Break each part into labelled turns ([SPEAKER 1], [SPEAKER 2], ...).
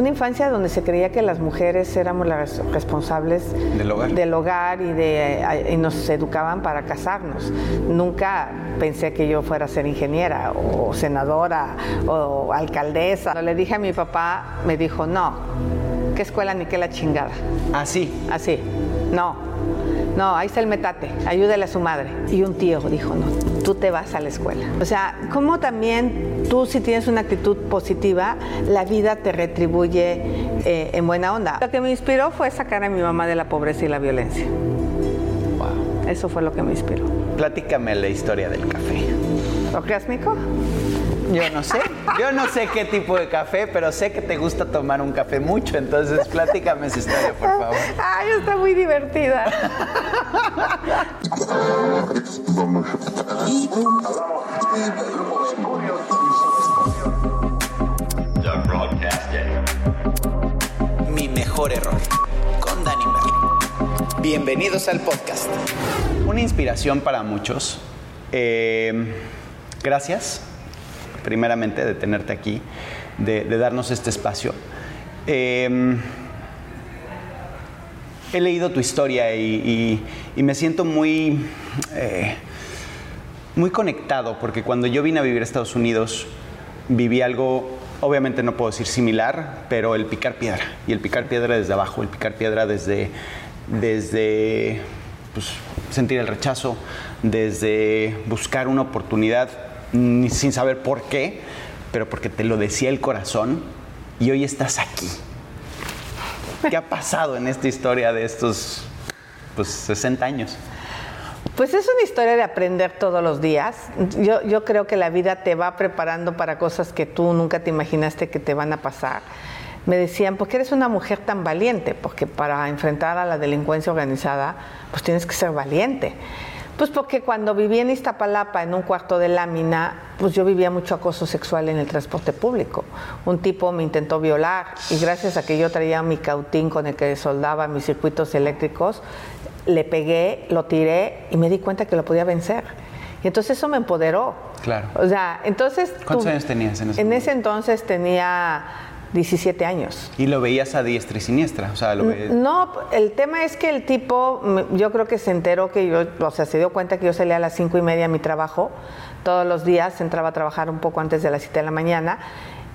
[SPEAKER 1] una infancia donde se creía que las mujeres éramos las responsables
[SPEAKER 2] Del hogar.
[SPEAKER 1] del hogar y, de, y nos educaban para casarnos. Nunca pensé que yo fuera a ser ingeniera o senadora o alcaldesa. Cuando le dije a mi papá, me dijo, no, ¿qué escuela ni qué la chingada?
[SPEAKER 2] Así.
[SPEAKER 1] Así, no, no, ahí está el metate, ayúdale a su madre. Y un tío dijo, no, tú te vas a la escuela. O sea, como también tú si tienes una actitud positiva, la vida te retribuye eh, en buena onda. Lo que me inspiró fue sacar a mi mamá de la pobreza y la violencia.
[SPEAKER 2] Wow.
[SPEAKER 1] Eso fue lo que me inspiró.
[SPEAKER 2] Platícame la historia del café.
[SPEAKER 1] ¿Orgásmico?
[SPEAKER 2] Yo no sé, yo no sé qué tipo de café, pero sé que te gusta tomar un café mucho, entonces platícame esa historia, por favor.
[SPEAKER 1] Ay, está muy divertida.
[SPEAKER 2] Mi mejor error, con Dani Merlo. Bienvenidos al podcast. Una inspiración para muchos. Eh, gracias, primeramente, de tenerte aquí, de, darnos este espacio. Eh, he leído tu historia y, me siento muy, eh, muy conectado, porque cuando yo vine a vivir a Estados Unidos, viví algo, obviamente no puedo decir similar, pero el picar piedra. Y el picar piedra desde abajo, el picar piedra desde, desde pues, sentir el rechazo, desde buscar una oportunidad ni sin saber por qué, pero porque te lo decía el corazón y hoy estás aquí. ¿Qué ha pasado en esta historia de estos pues, 60 años?
[SPEAKER 1] Pues es una historia de aprender todos los días. Yo, creo que la vida te va preparando para cosas que tú nunca te imaginaste que te van a pasar. Me decían, ¿por qué eres una mujer tan valiente? Porque para enfrentar a la delincuencia organizada, pues tienes que ser valiente. Pues porque cuando viví en Iztapalapa, en un cuarto de lámina, pues yo vivía mucho acoso sexual en el transporte público. Un tipo me intentó violar y gracias a que yo traía mi cautín con el que soldaba mis circuitos eléctricos, le pegué, lo tiré y me di cuenta que lo podía vencer. Y entonces eso me empoderó.
[SPEAKER 2] Claro.
[SPEAKER 1] O sea, entonces...
[SPEAKER 2] ¿Cuántos
[SPEAKER 1] tú-
[SPEAKER 2] años tenías en ese
[SPEAKER 1] En
[SPEAKER 2] momento?
[SPEAKER 1] ese entonces tenía 17 años.
[SPEAKER 2] Y lo veías a diestra y siniestra. O sea, lo ve-
[SPEAKER 1] No, el tema es que el tipo, mm, yo creo que se enteró que yo, o sea, se dio cuenta que yo salía a las cinco y media a mi trabajo todos los días, entraba a trabajar un poco antes de las 7 de la mañana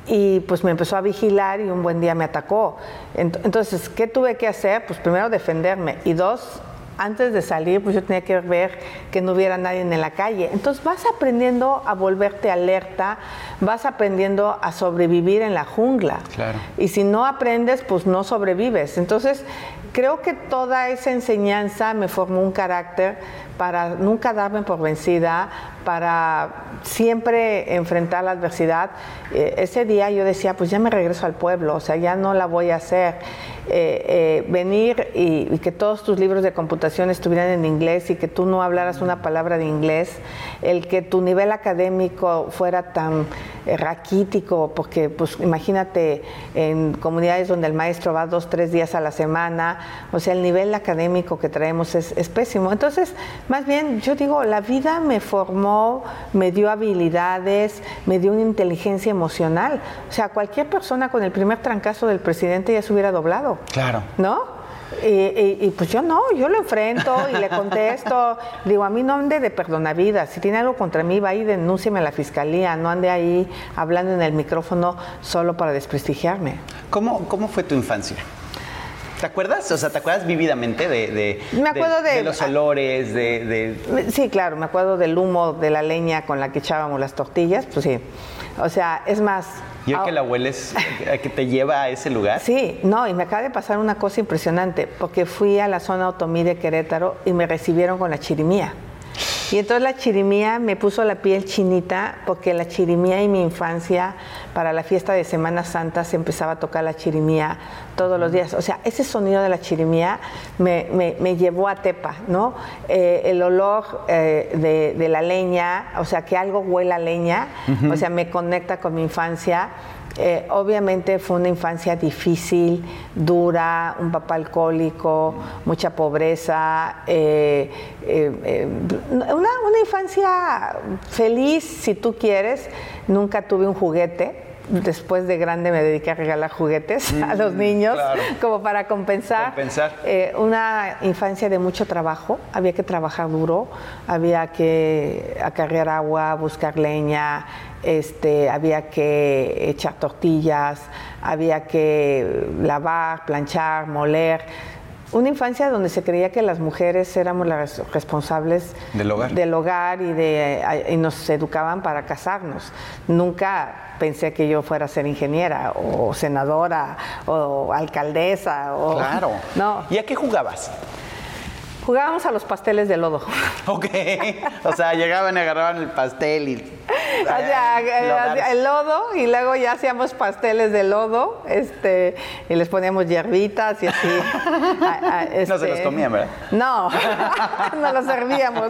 [SPEAKER 1] y pues me empezó a vigilar y un buen día me atacó. Ent- Entonces, ¿qué tuve que hacer? Pues primero defenderme y dos, antes de salir, pues yo tenía que ver que no hubiera nadie en la calle. Entonces vas aprendiendo a volverte alerta, vas aprendiendo a sobrevivir en la jungla.
[SPEAKER 2] Claro.
[SPEAKER 1] Y si no aprendes, pues no sobrevives. Entonces, creo que toda esa enseñanza me formó un carácter para nunca darme por vencida, para siempre enfrentar la adversidad. Eh, ese día yo decía, pues ya me regreso al pueblo, o sea, ya no la voy a hacer. Eh, eh, venir y, y que todos tus libros de computación estuvieran en inglés y que tú no hablaras una palabra de inglés, el que tu nivel académico fuera tan eh, raquítico, porque pues imagínate en comunidades donde el maestro va dos, tres días a la semana, o sea, el nivel académico que traemos es, es pésimo. Entonces, más bien, yo digo, la vida me formó, me dio habilidades, me dio una inteligencia emocional. O sea, cualquier persona con el primer trancazo del presidente ya se hubiera doblado.
[SPEAKER 2] Claro.
[SPEAKER 1] ¿No? Y, y- y, pues yo no, yo lo enfrento y le contesto. Digo, a mí no ande de perdonavidas. Si tiene algo contra mí, va y denúncieme a la fiscalía. No ande ahí hablando en el micrófono solo para desprestigiarme.
[SPEAKER 2] ¿Cómo, ¿Cómo fue tu infancia? ¿Te acuerdas? O sea, ¿te acuerdas vívidamente de, de,
[SPEAKER 1] Me acuerdo de-
[SPEAKER 2] los olores, de,
[SPEAKER 1] Sí, claro, me acuerdo del humo de la leña con la que echábamos las tortillas. Pues sí. O sea, es más.
[SPEAKER 2] Y hoy
[SPEAKER 1] ah-
[SPEAKER 2] que la hueles, que te lleva a ese lugar.
[SPEAKER 1] Sí, no, y me acaba de pasar una cosa impresionante, porque fui a la zona otomí de Querétaro y me recibieron con la chirimía. Y entonces la chirimía me puso la piel chinita, porque la chirimía y mi infancia, para la fiesta de Semana Santa, se empezaba a tocar la chirimía todos los días. O sea, ese sonido de la chirimía me, me- me llevó a Tepa, ¿no? Eh, el olor eh, de, de la leña, o sea, que algo huela a leña, o sea, me conecta con mi infancia. Eh, obviamente fue una infancia difícil, dura, un papá alcohólico, mucha pobreza, eh, eh, eh, una, una infancia feliz, si tú quieres. Nunca tuve un juguete. Después de grande me dediqué a regalar juguetes a los niños,
[SPEAKER 2] claro.
[SPEAKER 1] como para compensar.
[SPEAKER 2] Compensar.
[SPEAKER 1] Eh, una infancia de mucho trabajo, había que trabajar duro, había que acarrear agua, buscar leña, este, había que echar tortillas, había que lavar, planchar, moler. Una infancia donde se creía que las mujeres éramos las responsables
[SPEAKER 2] Del hogar.
[SPEAKER 1] del hogar y, de, y nos educaban para casarnos. Nunca pensé que yo fuera a ser ingeniera o senadora o alcaldesa. O,
[SPEAKER 2] Claro.
[SPEAKER 1] No,
[SPEAKER 2] ¿Y a qué jugabas?
[SPEAKER 1] Jugábamos a los pasteles de lodo.
[SPEAKER 2] Ok. O sea, llegaban y agarraban el pastel y.
[SPEAKER 1] O sea, eh,
[SPEAKER 2] Lodares.
[SPEAKER 1] el lodo y luego ya hacíamos pasteles de lodo, este, y les poníamos hierbitas y así. A- a-
[SPEAKER 2] No se los
[SPEAKER 1] este,
[SPEAKER 2] comían, ¿verdad?
[SPEAKER 1] No, no los servíamos.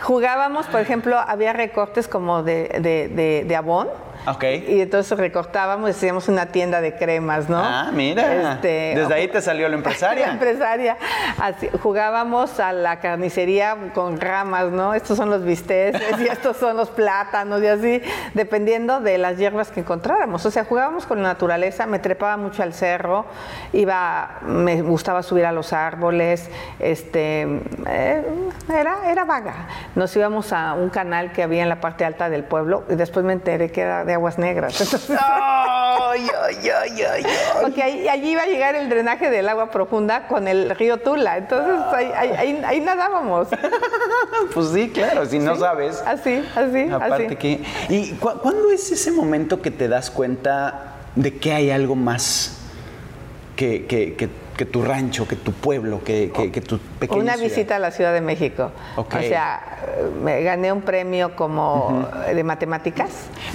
[SPEAKER 1] Jugábamos, por ejemplo, había recortes como de, de, de, de abón.
[SPEAKER 2] Ok.
[SPEAKER 1] Y entonces recortábamos y hacíamos una tienda de cremas, ¿no?
[SPEAKER 2] Ah, mira.
[SPEAKER 1] Este,
[SPEAKER 2] Desde ahí te salió la
[SPEAKER 1] la
[SPEAKER 2] empresaria.
[SPEAKER 1] empresaria. Así, jugábamos a la carnicería con ramas, ¿no? Estos son los bisteces y estos son los plátanos y así, dependiendo de las hierbas que encontráramos. O sea, jugábamos con la naturaleza, me trepaba mucho al cerro, iba, me gustaba subir a los árboles, este, eh, era, era vaga. Nos íbamos a un canal que había en la parte alta del pueblo y después me enteré que era de aguas negras. Entonces,
[SPEAKER 2] ay, ay.
[SPEAKER 1] porque ahí- allí iba a llegar el drenaje del agua profunda con el río Tula. Entonces ahí, ahí- ahí- ahí nadábamos.
[SPEAKER 2] Pues sí, claro, si no
[SPEAKER 1] Sí,
[SPEAKER 2] sabes.
[SPEAKER 1] Así, así,
[SPEAKER 2] Aparte
[SPEAKER 1] así.
[SPEAKER 2] que. ¿Y cu- cuándo es ese momento que te das cuenta de que hay algo más que, que- que- que tu rancho, que tu pueblo, que, que- que tu pequeña
[SPEAKER 1] Una
[SPEAKER 2] ciudad?
[SPEAKER 1] visita a la Ciudad de México.
[SPEAKER 2] Ok.
[SPEAKER 1] O sea, me gané un premio como de matemáticas.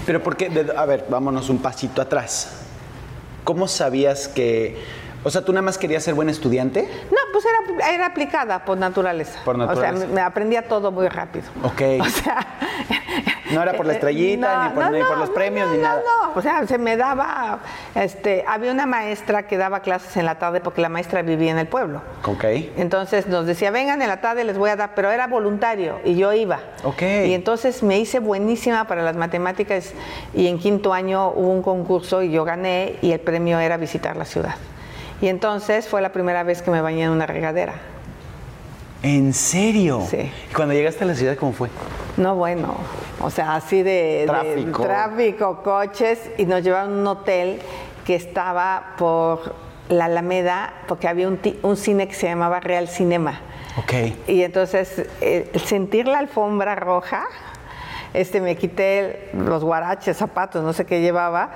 [SPEAKER 2] Pero porque, a ver, vámonos un pasito atrás. ¿Cómo sabías que, o sea, tú nada más querías ser buen estudiante?
[SPEAKER 1] No, pues era, era aplicada por naturaleza.
[SPEAKER 2] Por naturaleza.
[SPEAKER 1] O sea, me, me aprendía todo muy rápido.
[SPEAKER 2] Ok.
[SPEAKER 1] O sea.
[SPEAKER 2] No era por la estrellita, ni por- ni por los premios, ni
[SPEAKER 1] no,
[SPEAKER 2] nada.
[SPEAKER 1] No, o sea, se me daba. Este, había una maestra que daba clases en la tarde porque la maestra vivía en el pueblo.
[SPEAKER 2] Ok.
[SPEAKER 1] Entonces nos decía, vengan en la tarde, les voy a dar, pero era voluntario y yo iba.
[SPEAKER 2] Ok.
[SPEAKER 1] Y entonces me hice buenísima para las matemáticas y en quinto año hubo un concurso y yo gané y el premio era visitar la ciudad. Y entonces fue la primera vez que me bañé en una regadera.
[SPEAKER 2] ¿En serio?
[SPEAKER 1] Sí.
[SPEAKER 2] ¿Y cuando llegaste a la ciudad, cómo fue?
[SPEAKER 1] No, bueno, o sea, así de de-
[SPEAKER 2] Tráfico.
[SPEAKER 1] tráfico, coches, y nos llevaron a un hotel que estaba por la Alameda, porque había un, un cine que se llamaba Real Cinema.
[SPEAKER 2] Ok.
[SPEAKER 1] Y entonces, eh, el sentir la alfombra roja, este, me quité los guaraches, zapatos, no sé qué llevaba,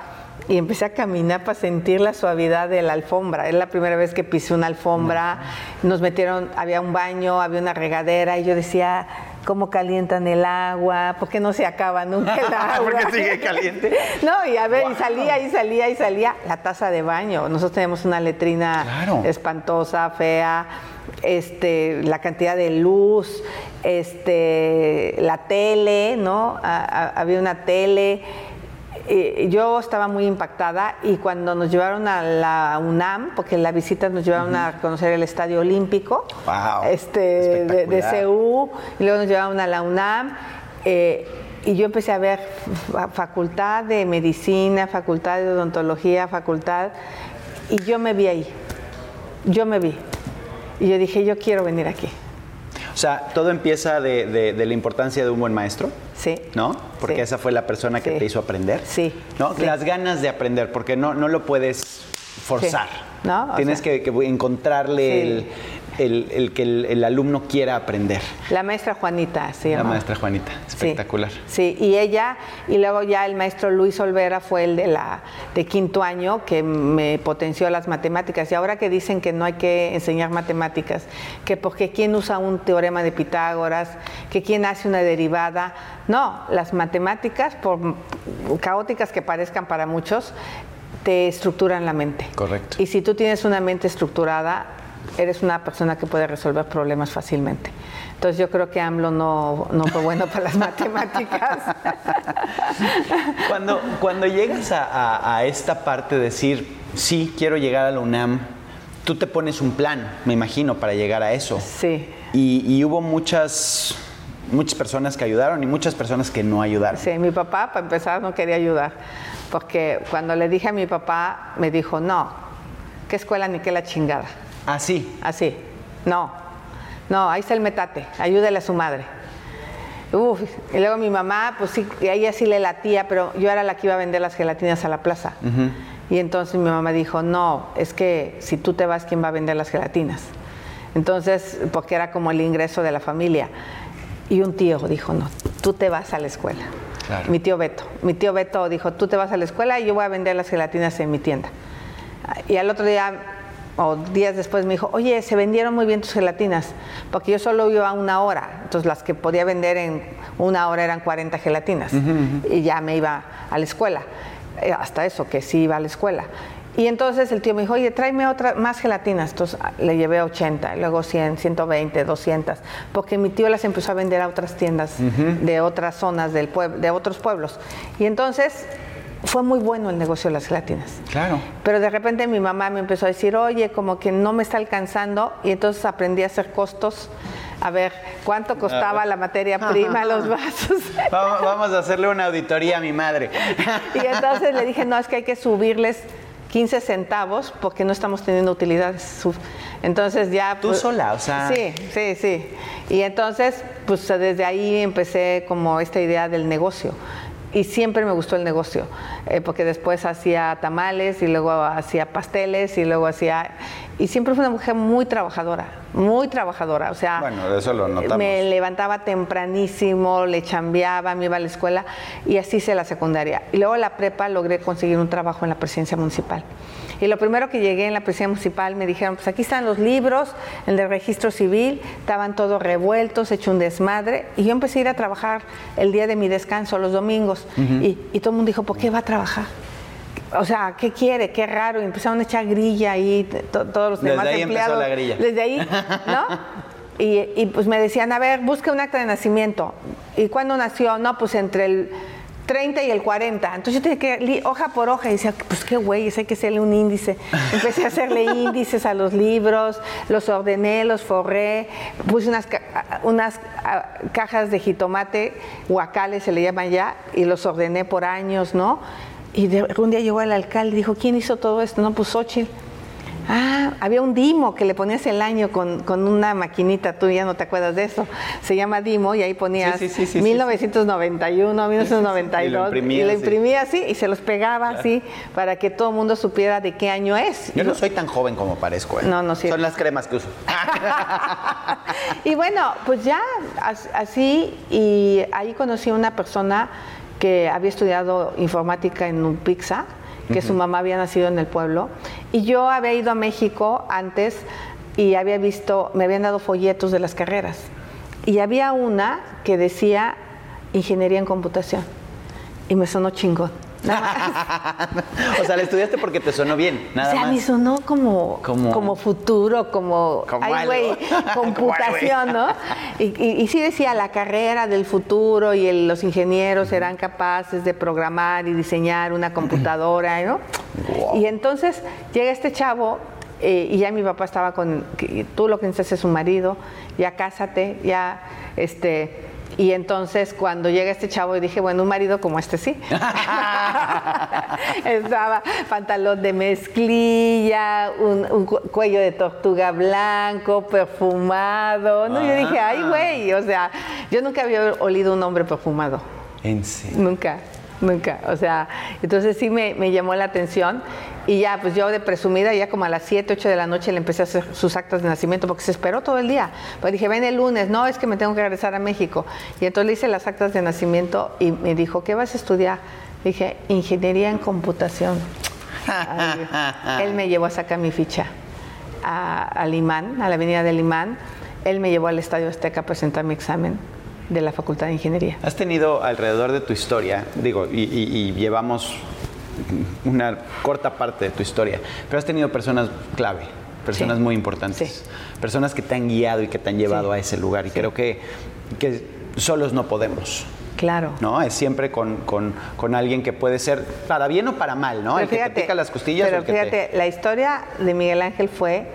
[SPEAKER 1] y empecé a caminar para sentir la suavidad de la alfombra. Es la primera vez que pisé una alfombra. Nos metieron, había un baño, había una regadera, y yo decía, ¿cómo calientan el agua? ¿Por qué no se acaba nunca el agua?
[SPEAKER 2] ¿Por qué sigue caliente?
[SPEAKER 1] No, y a ver, y salía, y salía, y salía la taza de baño. Nosotros tenemos una letrina
[SPEAKER 2] Claro.
[SPEAKER 1] espantosa, fea, este, la cantidad de luz, este, la tele, ¿no? A- a- había una tele. Eh, yo estaba muy impactada y cuando nos llevaron a la UNAM, porque la visita nos llevaron a conocer el Estadio Olímpico,
[SPEAKER 2] Wow,
[SPEAKER 1] este, de, de. CEU, y luego nos llevaron a la UNAM. eh, y yo empecé a ver fa- facultad de medicina, facultad de odontología, facultad, y yo me vi ahí. Yo me vi. Y yo dije, yo quiero venir aquí.
[SPEAKER 2] O sea, todo empieza de, de- de la importancia de un buen maestro.
[SPEAKER 1] Sí.
[SPEAKER 2] ¿No? Porque
[SPEAKER 1] Sí.
[SPEAKER 2] esa fue la persona que
[SPEAKER 1] Sí.
[SPEAKER 2] te hizo aprender.
[SPEAKER 1] Sí,
[SPEAKER 2] ¿No?
[SPEAKER 1] sí.
[SPEAKER 2] Las ganas de aprender, porque no, no lo puedes forzar.
[SPEAKER 1] ¿No?
[SPEAKER 2] Tienes
[SPEAKER 1] sea-
[SPEAKER 2] que, que encontrarle el, el- el que el, el alumno quiera aprender.
[SPEAKER 1] La maestra Juanita se
[SPEAKER 2] La maestra Juanita, espectacular.
[SPEAKER 1] Sí, y ella, y luego ya el maestro Luis Olvera fue el de la de quinto año que me potenció las matemáticas. Y ahora que dicen que no hay que enseñar matemáticas, que porque quién usa un teorema de Pitágoras, que quién hace una derivada. No, las matemáticas, por caóticas que parezcan para muchos, te estructuran la mente.
[SPEAKER 2] Correcto.
[SPEAKER 1] Y si tú tienes una mente estructurada, eres una persona que puede resolver problemas fácilmente. Entonces yo creo que AMLO no, no fue bueno para las matemáticas.
[SPEAKER 2] Cuando, cuando llegas a, a- a esta parte de decir, sí, quiero llegar a la UNAM, tú te pones un plan, me imagino, para llegar a eso.
[SPEAKER 1] Sí.
[SPEAKER 2] Y, y hubo muchas, muchas personas que ayudaron y muchas personas que no ayudaron.
[SPEAKER 1] Sí, mi papá, para empezar, no quería ayudar. porque cuando le dije a mi papá, me dijo, no, ¿qué escuela ni qué la chingada?
[SPEAKER 2] Así.
[SPEAKER 1] Así, no, no, ahí está el metate, ayúdele a su madre. Uf, y luego mi mamá, pues sí, a ella sí le latía, pero yo era la que iba a vender las gelatinas a la plaza. Y entonces mi mamá dijo, no, es que si tú te vas, ¿quién va a vender las gelatinas? Entonces, porque era como el ingreso de la familia. Y un tío dijo, no, tú te vas a la escuela.
[SPEAKER 2] Claro.
[SPEAKER 1] Mi tío Beto. Mi tío Beto dijo, tú te vas a la escuela y yo voy a vender las gelatinas en mi tienda. Y al otro día, o días después, me dijo, oye, se vendieron muy bien tus gelatinas, porque yo solo iba una hora. Entonces, las que podía vender en una hora eran 40 gelatinas. Y ya me iba a la escuela. Eh, Hasta eso, que sí iba a la escuela. Y entonces el tío me dijo, oye, tráeme otra, más gelatinas. Entonces ah, le llevé 80, y luego 100, 120, 200, porque mi tío las empezó a vender a otras tiendas de otras zonas del pueblo, de otros pueblos. Y entonces fue muy bueno el negocio de las gelatinas.
[SPEAKER 2] Claro.
[SPEAKER 1] Pero de repente mi mamá me empezó a decir, oye, como que no me está alcanzando, y entonces aprendí a hacer costos, a ver cuánto costaba la materia prima, los vasos.
[SPEAKER 2] Vamos, vamos a hacerle una auditoría a mi madre.
[SPEAKER 1] Y entonces le dije, no, es que hay que subirles 15 centavos porque no estamos teniendo utilidades. Entonces ya...
[SPEAKER 2] Tú sola, o sea-
[SPEAKER 1] Sí, sí, sí. Y entonces, pues desde ahí empecé como esta idea del negocio. Y siempre me gustó el negocio, eh, porque después hacía tamales y luego hacía pasteles y luego hacía... Y siempre fui una mujer muy trabajadora, muy trabajadora. O sea,
[SPEAKER 2] Bueno, eso lo notamos.
[SPEAKER 1] me levantaba tempranísimo, le chambeaba, me iba a la escuela y así hice la secundaria. Y luego la prepa logré conseguir un trabajo en la presidencia municipal. Y lo primero que llegué en la presidencia municipal me dijeron, pues aquí están los libros, el de registro civil, estaban todos revueltos, hecho un desmadre. Y yo empecé a ir a trabajar el día de mi descanso, los domingos. y, y todo el mundo dijo, ¿por qué va a trabajar? O sea, ¿qué quiere? Qué raro. Y empezaron a echar grilla ahí, to- todos los
[SPEAKER 2] Desde
[SPEAKER 1] demás
[SPEAKER 2] ahí empezó
[SPEAKER 1] empleados.
[SPEAKER 2] la grilla.
[SPEAKER 1] Desde ahí, ¿no? Y, y, pues me decían, a ver, busca un acta de nacimiento. ¿Y cuándo nació? No, pues entre el 30 y el 40. Entonces yo tenía que hoja por hoja y decía, pues qué güey, hay que hacerle un índice. Empecé a hacerle índices a los libros, los ordené, los forré, puse unas, ca- unas ah, cajas de jitomate, guacales se le llaman ya, y los ordené por años, ¿no? Y de- un día llegó el alcalde y dijo, ¿quién hizo todo esto? No, pues Xochitl. Ah, había un Dimo que le ponías el año con, con una maquinita, tú ya no te acuerdas de eso. Se llama Dimo y ahí ponías
[SPEAKER 2] Sí, sí, sí, sí, sí,
[SPEAKER 1] 1991, 1992
[SPEAKER 2] Y lo
[SPEAKER 1] imprimía así y se los pegaba así para que todo el mundo supiera de qué año es.
[SPEAKER 2] Yo no soy tan joven como parezco. ¿eh?
[SPEAKER 1] No, no, sí.
[SPEAKER 2] Son las cremas que uso.
[SPEAKER 1] y bueno, pues ya as- así, y ahí conocí a una persona que había estudiado informática en un pizza, que su mamá había nacido en el pueblo, y yo había ido a México antes y había visto, me habían dado folletos de las carreras, y había una que decía ingeniería en computación, y me sonó chingón. Nada más.
[SPEAKER 2] o sea, la estudiaste porque te sonó bien, nada
[SPEAKER 1] o sea,
[SPEAKER 2] más.
[SPEAKER 1] me sonó como,
[SPEAKER 2] Como-
[SPEAKER 1] como, futuro, como,
[SPEAKER 2] Como
[SPEAKER 1] ay,
[SPEAKER 2] algo.
[SPEAKER 1] güey, computación, ¿no? Y, y- y sí decía la carrera del futuro y el- los ingenieros serán capaces de programar y diseñar una computadora, ¿no?
[SPEAKER 2] Wow.
[SPEAKER 1] Y entonces llega este chavo eh, y ya mi papá estaba con, tú lo que necesitas es un marido, ya cásate, ya, este... Y entonces cuando llega este chavo y dije, bueno, un marido como este sí. Estaba pantalón de mezclilla, un, un cu- cuello de tortuga blanco, perfumado. No, yo dije, ay, güey, o sea, yo nunca había olido un hombre perfumado.
[SPEAKER 2] En serio.
[SPEAKER 1] Nunca, nunca. O sea, entonces sí me, me llamó la atención y ya, pues yo de presumida, ya como a las 7, 8 de la noche le empecé a hacer sus actas de nacimiento porque se esperó todo el día. Pues dije, ven el lunes, no, es que me tengo que regresar a México. Y entonces le hice las actas de nacimiento y me dijo, ¿qué vas a estudiar? Dije, ingeniería en computación. Él me llevó a sacar mi ficha a, imán, a la avenida del imán. Él me llevó al Estadio Azteca a presentar mi examen de la Facultad de Ingeniería.
[SPEAKER 2] Has tenido alrededor de tu historia, digo, y, y- y llevamos una corta parte de tu historia, pero has tenido personas clave, personas
[SPEAKER 1] Sí.
[SPEAKER 2] muy importantes,
[SPEAKER 1] Sí.
[SPEAKER 2] personas que te han guiado y que te han llevado
[SPEAKER 1] Sí.
[SPEAKER 2] a ese lugar. Y creo que, que solos no podemos.
[SPEAKER 1] Claro.
[SPEAKER 2] ¿No? Es siempre con, con- con alguien que puede ser para bien o para mal, ¿no?
[SPEAKER 1] Pero
[SPEAKER 2] el que te pica las costillas
[SPEAKER 1] pero
[SPEAKER 2] o el que
[SPEAKER 1] fíjate,
[SPEAKER 2] te...
[SPEAKER 1] la historia de Miguel Ángel fue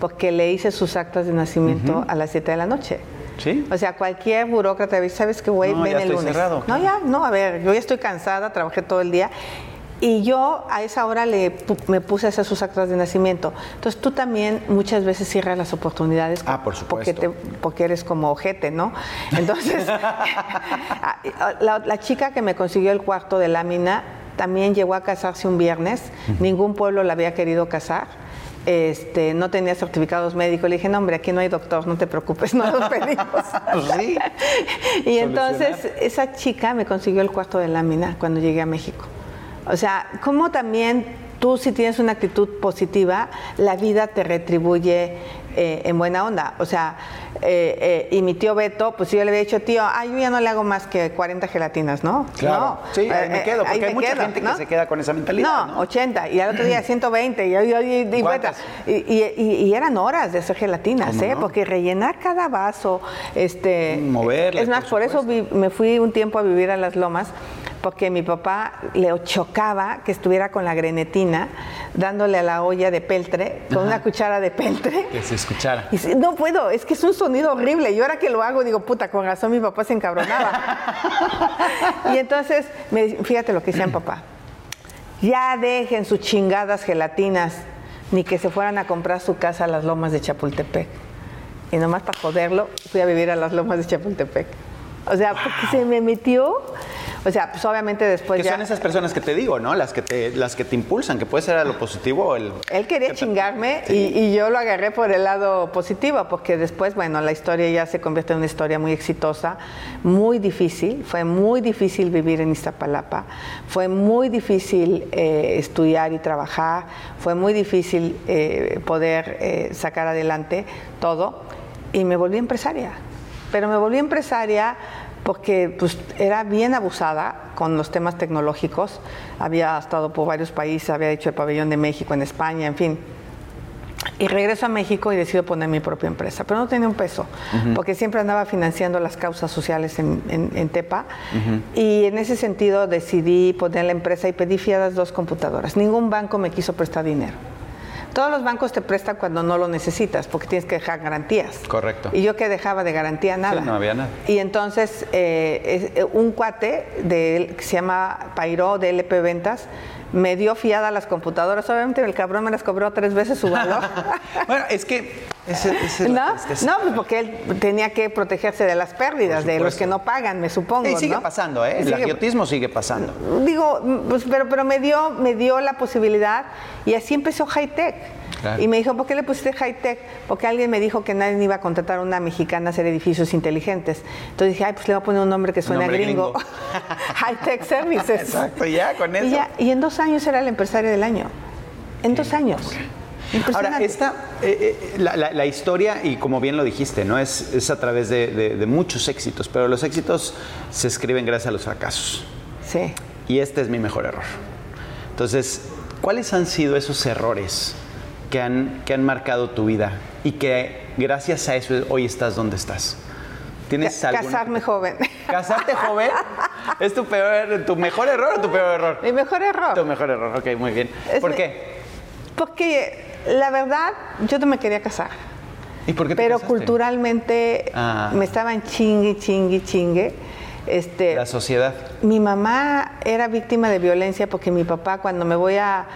[SPEAKER 1] porque le hice sus actas de nacimiento a las 7 de la noche.
[SPEAKER 2] ¿Sí?
[SPEAKER 1] O sea, cualquier burócrata ¿sabes qué, güey?
[SPEAKER 2] No,
[SPEAKER 1] Ven
[SPEAKER 2] ya
[SPEAKER 1] el
[SPEAKER 2] estoy
[SPEAKER 1] lunes.
[SPEAKER 2] cerrado,
[SPEAKER 1] No, ya, no, a ver, yo ya estoy cansada, trabajé todo el día. Y yo a esa hora le, me puse a hacer sus actas de nacimiento. Entonces tú también muchas veces cierras las oportunidades.
[SPEAKER 2] Ah, por
[SPEAKER 1] Porque, te- porque eres como ojete, ¿no? Entonces, la, la chica que me consiguió el cuarto de lámina también llegó a casarse un viernes. Ningún pueblo la había querido casar. Este, no tenía certificados médicos. Le dije, no, hombre, aquí no hay doctor, no te preocupes, no los pedimos.
[SPEAKER 2] Pues sí.
[SPEAKER 1] y entonces esa chica me consiguió el cuarto de lámina cuando llegué a México. O sea, como también tú si tienes una actitud positiva, la vida te retribuye eh, en buena onda. O sea, eh, eh, y mi tío Beto, pues yo le había dicho, tío, ah, yo ya no le hago más que 40 gelatinas, ¿no?
[SPEAKER 2] Claro.
[SPEAKER 1] No.
[SPEAKER 2] Sí, ahí
[SPEAKER 1] Eh,
[SPEAKER 2] me
[SPEAKER 1] eh,
[SPEAKER 2] quedo, porque hay mucha
[SPEAKER 1] quedo,
[SPEAKER 2] gente que se queda con esa mentalidad,
[SPEAKER 1] No,
[SPEAKER 2] ¿no?
[SPEAKER 1] 80, y al otro día 120, y, y, y- y- y- eran horas de hacer gelatinas,
[SPEAKER 2] ¿Cómo
[SPEAKER 1] ¿eh? Porque rellenar cada vaso, este...
[SPEAKER 2] Moverle,
[SPEAKER 1] Es más,
[SPEAKER 2] por
[SPEAKER 1] por, eso vi- me fui un tiempo a vivir a Las Lomas, porque mi papá le chocaba que estuviera con la grenetina, dándole a la olla de peltre, con una cuchara de peltre.
[SPEAKER 2] Que se escuchara.
[SPEAKER 1] Y dice, no puedo, es que es un sonido horrible. Y ahora que lo hago, digo, puta, con razón mi papá se encabronaba. y entonces, me, fíjate lo que decían papá. Ya dejen sus chingadas gelatinas, ni que se fueran a comprar su casa a las lomas de Chapultepec. Y nomás para joderlo, fui a vivir a las lomas de Chapultepec. O sea, porque se me metió. O sea, pues obviamente después
[SPEAKER 2] Que
[SPEAKER 1] ya.
[SPEAKER 2] son esas personas que te digo, ¿no? Las que te, las que te impulsan, que puede ser a lo positivo o el...
[SPEAKER 1] Él quería
[SPEAKER 2] que te-
[SPEAKER 1] chingarme y, y yo lo agarré por el lado positivo, porque después, bueno, la historia ya se convierte en una historia muy exitosa, muy difícil, fue muy difícil vivir en Iztapalapa, fue muy difícil eh, estudiar y trabajar, fue muy difícil eh, poder eh, sacar adelante todo y me volví empresaria. Pero me volví empresaria porque pues, era bien abusada con los temas tecnológicos. Había estado por varios países, había hecho el pabellón de México en España, en fin. Y regreso a México y decido poner mi propia empresa, pero no tenía un peso, porque siempre andaba financiando las causas sociales en, en- en Tepa. Y en ese sentido decidí poner la empresa y pedí fiadas dos computadoras. Ningún banco me quiso prestar dinero. Todos los bancos te prestan cuando no lo necesitas, porque tienes que dejar garantías.
[SPEAKER 2] Correcto.
[SPEAKER 1] Y yo que dejaba de garantía nada.
[SPEAKER 2] no había nada.
[SPEAKER 1] Y entonces eh, es- eh, un cuate de, que se llama Pairo de LP Ventas me dio fiada las computadoras. Obviamente el cabrón me las cobró tres veces su valor.
[SPEAKER 2] bueno, es que... Ese, ese
[SPEAKER 1] ¿No? no, pues porque él tenía que protegerse de las pérdidas, de los que no pagan, me supongo.
[SPEAKER 2] Sí, sigue
[SPEAKER 1] ¿no?
[SPEAKER 2] pasando, ¿eh?
[SPEAKER 1] Y
[SPEAKER 2] El agiotismo sigue pasando.
[SPEAKER 1] Digo, pues, pero, pero me, dio, me dio la posibilidad y así empezó High Tech.
[SPEAKER 2] Claro.
[SPEAKER 1] Y me dijo, ¿por qué le pusiste High Tech? Porque alguien me dijo que nadie iba a contratar a una mexicana a hacer edificios inteligentes. Entonces dije, ay, pues le voy a poner un nombre que suena
[SPEAKER 2] nombre
[SPEAKER 1] gringo.
[SPEAKER 2] gringo.
[SPEAKER 1] High Tech Services.
[SPEAKER 2] Exacto, ya, con eso.
[SPEAKER 1] Y, ya, y en dos años era la empresaria del año. En dos años.
[SPEAKER 2] Ahora, esta, eh, eh, la, la- la historia, y como bien lo dijiste, ¿no? Es, es a través de, de- de muchos éxitos, pero los éxitos se escriben gracias a los fracasos.
[SPEAKER 1] Sí.
[SPEAKER 2] Y este es mi mejor error. Entonces, ¿cuáles han sido esos errores que han, que han marcado tu vida y que gracias a eso hoy estás donde estás? ¿Tienes
[SPEAKER 1] Ca-
[SPEAKER 2] alguna-
[SPEAKER 1] Casarme joven.
[SPEAKER 2] ¿Casarte joven? ¿Es tu, peor, tu mejor error o tu peor error?
[SPEAKER 1] Mi mejor error.
[SPEAKER 2] Tu mejor error, ok, muy bien.
[SPEAKER 1] Es
[SPEAKER 2] ¿Por
[SPEAKER 1] mi-
[SPEAKER 2] qué?
[SPEAKER 1] Porque la verdad, yo no me quería casar.
[SPEAKER 2] ¿Y por qué te
[SPEAKER 1] Pero
[SPEAKER 2] casaste?
[SPEAKER 1] culturalmente
[SPEAKER 2] Ah.
[SPEAKER 1] me estaban chingue, chingue, chingue. Este,
[SPEAKER 2] La sociedad.
[SPEAKER 1] mi mamá era víctima de violencia porque mi papá, cuando me voy a,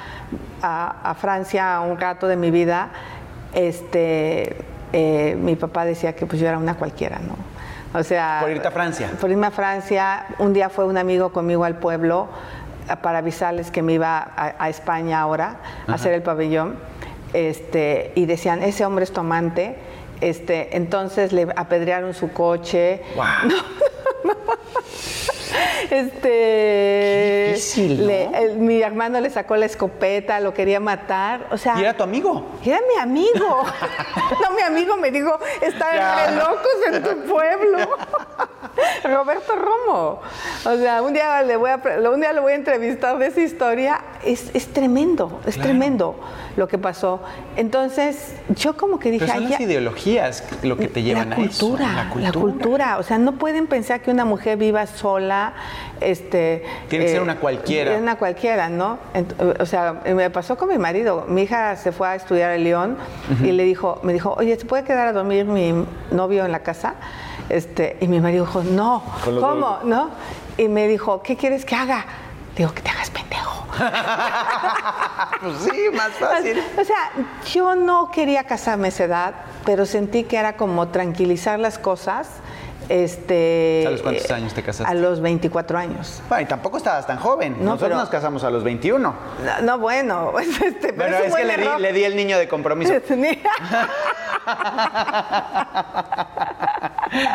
[SPEAKER 1] a- a Francia un rato de mi vida, este, eh, mi papá decía que pues yo era una cualquiera, ¿no? O sea...
[SPEAKER 2] Por irte a Francia.
[SPEAKER 1] Por irme a Francia. Un día fue un amigo conmigo al pueblo para avisarles que me iba a, a España ahora a hacer el pabellón. Este, y decían, ese hombre es tu amante. Este, entonces le apedrearon su coche.
[SPEAKER 2] ¡Wow!
[SPEAKER 1] Este, le- el- mi hermano le sacó la escopeta, lo quería matar. O sea,
[SPEAKER 2] ¿Y era tu amigo?
[SPEAKER 1] era mi amigo. no, mi amigo me dijo, están re locos en tu pueblo. Roberto Romo. O sea, un día le voy a, un día le voy a entrevistar de esa historia. Es, es tremendo, es
[SPEAKER 2] Claro.
[SPEAKER 1] tremendo lo que pasó. Entonces, yo como que dije,
[SPEAKER 2] Pero son
[SPEAKER 1] "Ay,
[SPEAKER 2] las
[SPEAKER 1] ya-
[SPEAKER 2] ideologías lo que te llevan
[SPEAKER 1] la
[SPEAKER 2] a eso.
[SPEAKER 1] cultura, la cultura, O sea, no pueden pensar que una mujer viva sola. Este,
[SPEAKER 2] Tiene que ser una cualquiera.
[SPEAKER 1] Una cualquiera, ¿no? O sea, me pasó con mi marido. Mi hija se fue a estudiar a León y le dijo, me dijo, oye, ¿se puede quedar a dormir mi novio en la casa? Este, y mi marido dijo, no, ¿cómo? ¿No? Y me dijo, ¿qué quieres que haga? Digo, que te hagas pendejo.
[SPEAKER 2] Pues sí, más fácil.
[SPEAKER 1] O sea, yo no quería casarme a esa edad, pero sentí que era como tranquilizar las cosas. Este,
[SPEAKER 2] ¿A los cuántos años te casaste?
[SPEAKER 1] A los 24 años.
[SPEAKER 2] Bueno, y tampoco estabas tan joven.
[SPEAKER 1] No,
[SPEAKER 2] Nosotros
[SPEAKER 1] pero-
[SPEAKER 2] nos casamos a los 21.
[SPEAKER 1] No, no, bueno, este, pero
[SPEAKER 2] Pero
[SPEAKER 1] es,
[SPEAKER 2] que le di,
[SPEAKER 1] error.
[SPEAKER 2] le di el niño de compromiso.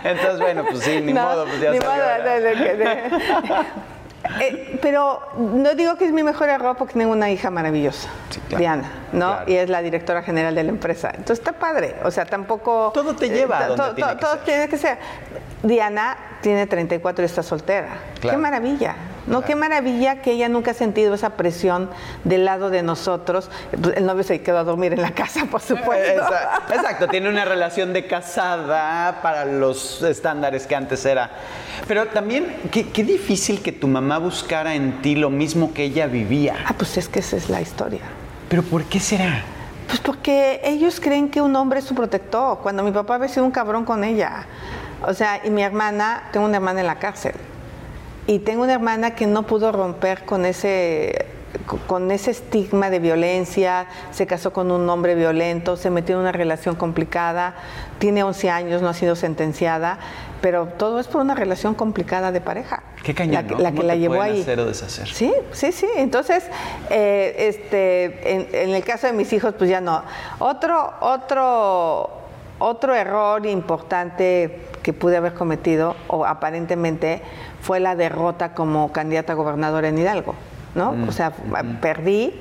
[SPEAKER 2] Entonces, bueno, pues sí, ni
[SPEAKER 1] No,
[SPEAKER 2] modo, pues ya
[SPEAKER 1] ni modo, Eh, pero no digo que es mi mejor error porque tengo una hija maravillosa,
[SPEAKER 2] Sí, claro.
[SPEAKER 1] Diana, ¿no?
[SPEAKER 2] Claro.
[SPEAKER 1] Y es la directora general de la empresa. Entonces está padre, o sea, tampoco...
[SPEAKER 2] Todo te lleva a
[SPEAKER 1] eh,
[SPEAKER 2] donde
[SPEAKER 1] to-
[SPEAKER 2] tiene
[SPEAKER 1] to-
[SPEAKER 2] que
[SPEAKER 1] todo
[SPEAKER 2] ser.
[SPEAKER 1] tiene que ser. Diana tiene 34 y está soltera.
[SPEAKER 2] Claro.
[SPEAKER 1] Qué maravilla. No, qué maravilla que ella nunca ha sentido esa presión del lado de nosotros. El novio se quedó a dormir en la casa, por supuesto.
[SPEAKER 2] Exa- Exacto, tiene una relación de casada para los estándares que antes era. Pero también, qué, qué difícil que tu mamá buscara en ti lo mismo que ella vivía.
[SPEAKER 1] Ah, pues es que esa es la historia.
[SPEAKER 2] Pero ¿por qué será?
[SPEAKER 1] Pues porque ellos creen que un hombre es su protector, cuando mi papá había sido un cabrón con ella. O sea, y mi hermana, tengo una hermana en la cárcel. Y tengo una hermana que no pudo romper con ese con ese estigma de violencia, se casó con un hombre violento, se metió en una relación complicada, tiene 11 años, no ha sido sentenciada, pero todo es por una relación complicada de pareja.
[SPEAKER 2] Qué cañón,
[SPEAKER 1] La, la
[SPEAKER 2] ¿Cómo
[SPEAKER 1] que la
[SPEAKER 2] te
[SPEAKER 1] llevó ahí.
[SPEAKER 2] hacer o deshacer?
[SPEAKER 1] Sí, sí, sí. Entonces, eh, este, en, en el caso de mis hijos, pues ya no. Otro, otro, otro error importante que pude haber cometido, o aparentemente, fue la derrota como candidata a gobernadora en Hidalgo, ¿no? O sea, perdí.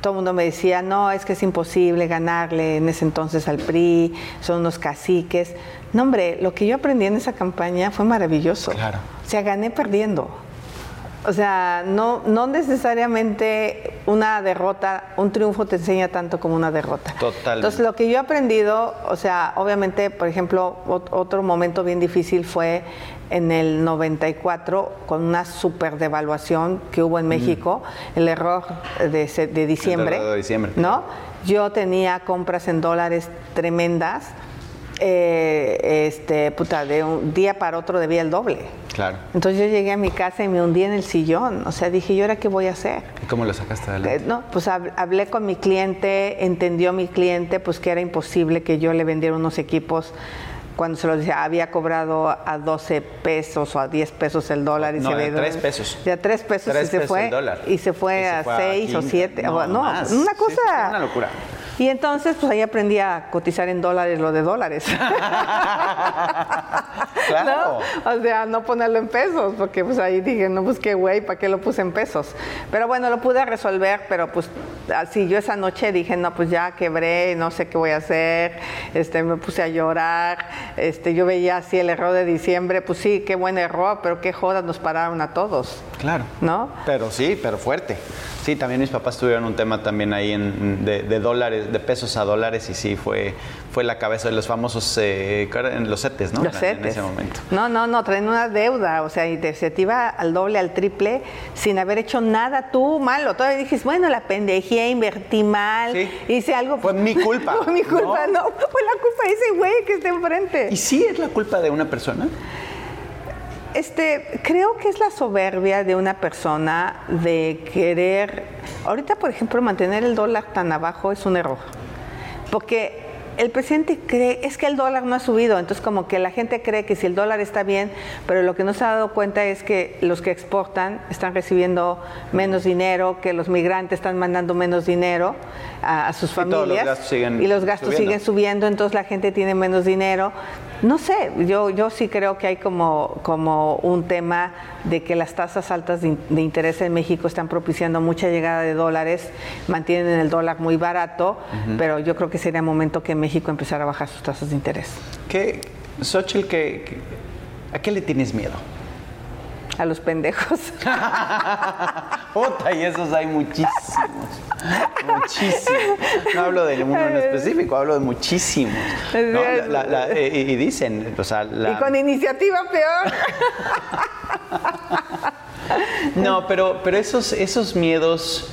[SPEAKER 1] Todo el mundo me decía, no, es que es imposible ganarle en ese entonces al PRI, son unos caciques. No, hombre, lo que yo aprendí en esa campaña fue maravilloso.
[SPEAKER 2] Claro.
[SPEAKER 1] O sea, gané perdiendo. O sea, no, no necesariamente una derrota, un triunfo te enseña tanto como una derrota.
[SPEAKER 2] Totalmente.
[SPEAKER 1] Entonces, lo que yo he aprendido, o sea, obviamente, por ejemplo, ot- otro momento bien difícil fue en el 94, con una super devaluación que hubo en México, el error de, diciembre.
[SPEAKER 2] error de diciembre.
[SPEAKER 1] ¿No? Yo tenía compras en dólares tremendas. Eh, este, puta, de un día para otro debía el doble.
[SPEAKER 2] Claro.
[SPEAKER 1] Entonces yo llegué a mi casa y me hundí en el sillón. O sea, dije, ¿y ahora qué voy a hacer?
[SPEAKER 2] ¿Y cómo lo sacaste
[SPEAKER 1] Eh,
[SPEAKER 2] adelante?
[SPEAKER 1] No, pues hab- hablé con mi cliente, entendió mi cliente, pues que era imposible que yo le vendiera unos equipos cuando se los decía, había cobrado a 12 pesos o a 10 pesos el dólar y
[SPEAKER 2] No,
[SPEAKER 1] se
[SPEAKER 2] a
[SPEAKER 1] ve
[SPEAKER 2] tres pesos.
[SPEAKER 1] De a 3 pesos
[SPEAKER 2] Tres
[SPEAKER 1] y se
[SPEAKER 2] pesos
[SPEAKER 1] fue y se fue
[SPEAKER 2] Y se
[SPEAKER 1] a
[SPEAKER 2] fue a
[SPEAKER 1] 6 o
[SPEAKER 2] 15.
[SPEAKER 1] 7,
[SPEAKER 2] No,
[SPEAKER 1] una cosa
[SPEAKER 2] sí, una locura.
[SPEAKER 1] Y entonces pues ahí aprendí a cotizar en dólares lo de dólares.
[SPEAKER 2] Claro.
[SPEAKER 1] ¿No? O sea, no ponerlo en pesos, porque pues ahí dije, no, pues qué güey, ¿para qué lo puse en pesos? Pero bueno, lo pude resolver, pero pues así yo esa noche dije, no, pues ya quebré, no sé qué voy a hacer, este, me puse a llorar, este, yo veía así el error de diciembre, pues sí, qué buen error, pero qué jodas nos pararon a todos,
[SPEAKER 2] Claro.
[SPEAKER 1] ¿no?
[SPEAKER 2] Pero sí, pero fuerte. Sí, también mis papás tuvieron un tema también ahí en, de, de dólares, de pesos a dólares y sí, fue, fue la cabeza de los famosos, eh, los CETES, ¿no?
[SPEAKER 1] Los
[SPEAKER 2] En- En
[SPEAKER 1] CETES.
[SPEAKER 2] ese momento.
[SPEAKER 1] No, no, no, traen una deuda, o sea, y te, se te iba al doble, al triple, sin haber hecho nada tú malo. Todavía dijiste, bueno, la pendejé, invertí mal,
[SPEAKER 2] Sí.
[SPEAKER 1] hice algo.
[SPEAKER 2] Fue mi culpa.
[SPEAKER 1] Fue mi culpa,
[SPEAKER 2] No.
[SPEAKER 1] no, fue la culpa de ese güey que está enfrente.
[SPEAKER 2] ¿Y sí es la culpa de una persona?
[SPEAKER 1] Este, creo que es la soberbia de una persona de querer. Ahorita, por ejemplo, mantener el dólar tan abajo es un error. Porque el presidente cree, es que el dólar no ha subido, entonces como que la gente cree que si el dólar está bien, pero lo que no se ha dado cuenta es que los que exportan están recibiendo menos dinero, que los migrantes están mandando menos dinero a, a sus
[SPEAKER 2] los
[SPEAKER 1] familias
[SPEAKER 2] gastos siguen
[SPEAKER 1] y los gastos
[SPEAKER 2] subiendo.
[SPEAKER 1] siguen subiendo, entonces la gente tiene menos dinero. No sé, yo, yo sí creo que hay como, como un tema de que las tasas altas de, in- de interés en México están propiciando mucha llegada de dólares, mantienen el dólar muy barato, pero yo creo que sería momento que México empezara a bajar sus tasas de interés.
[SPEAKER 2] ¿Qué, Xochitl, qué- ¿a qué le tienes miedo?
[SPEAKER 1] A los pendejos.
[SPEAKER 2] Puta, y esos hay muchísimos. Muchísimos. No hablo de uno en específico, hablo de muchísimos. ¿no? La- la- la- eh, y, dicen, o sea,
[SPEAKER 1] Y con iniciativa peor.
[SPEAKER 2] No, pero, pero esos, esos miedos,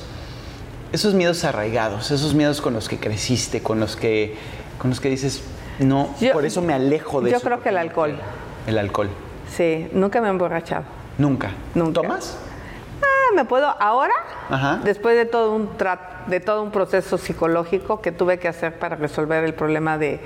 [SPEAKER 2] esos miedos arraigados, esos miedos con los que creciste, con los que, con los que dices, no,
[SPEAKER 1] Yo-
[SPEAKER 2] por eso me alejo de
[SPEAKER 1] yo
[SPEAKER 2] eso.
[SPEAKER 1] creo que el alcohol.
[SPEAKER 2] quiero". El alcohol.
[SPEAKER 1] Sí, nunca me he emborrachado.
[SPEAKER 2] Nunca.
[SPEAKER 1] Nunca.
[SPEAKER 2] ¿Tomas?
[SPEAKER 1] Ah, me puedo ahora,
[SPEAKER 2] Ajá.
[SPEAKER 1] después de todo un tra- de todo un proceso psicológico que tuve que hacer para resolver el problema de,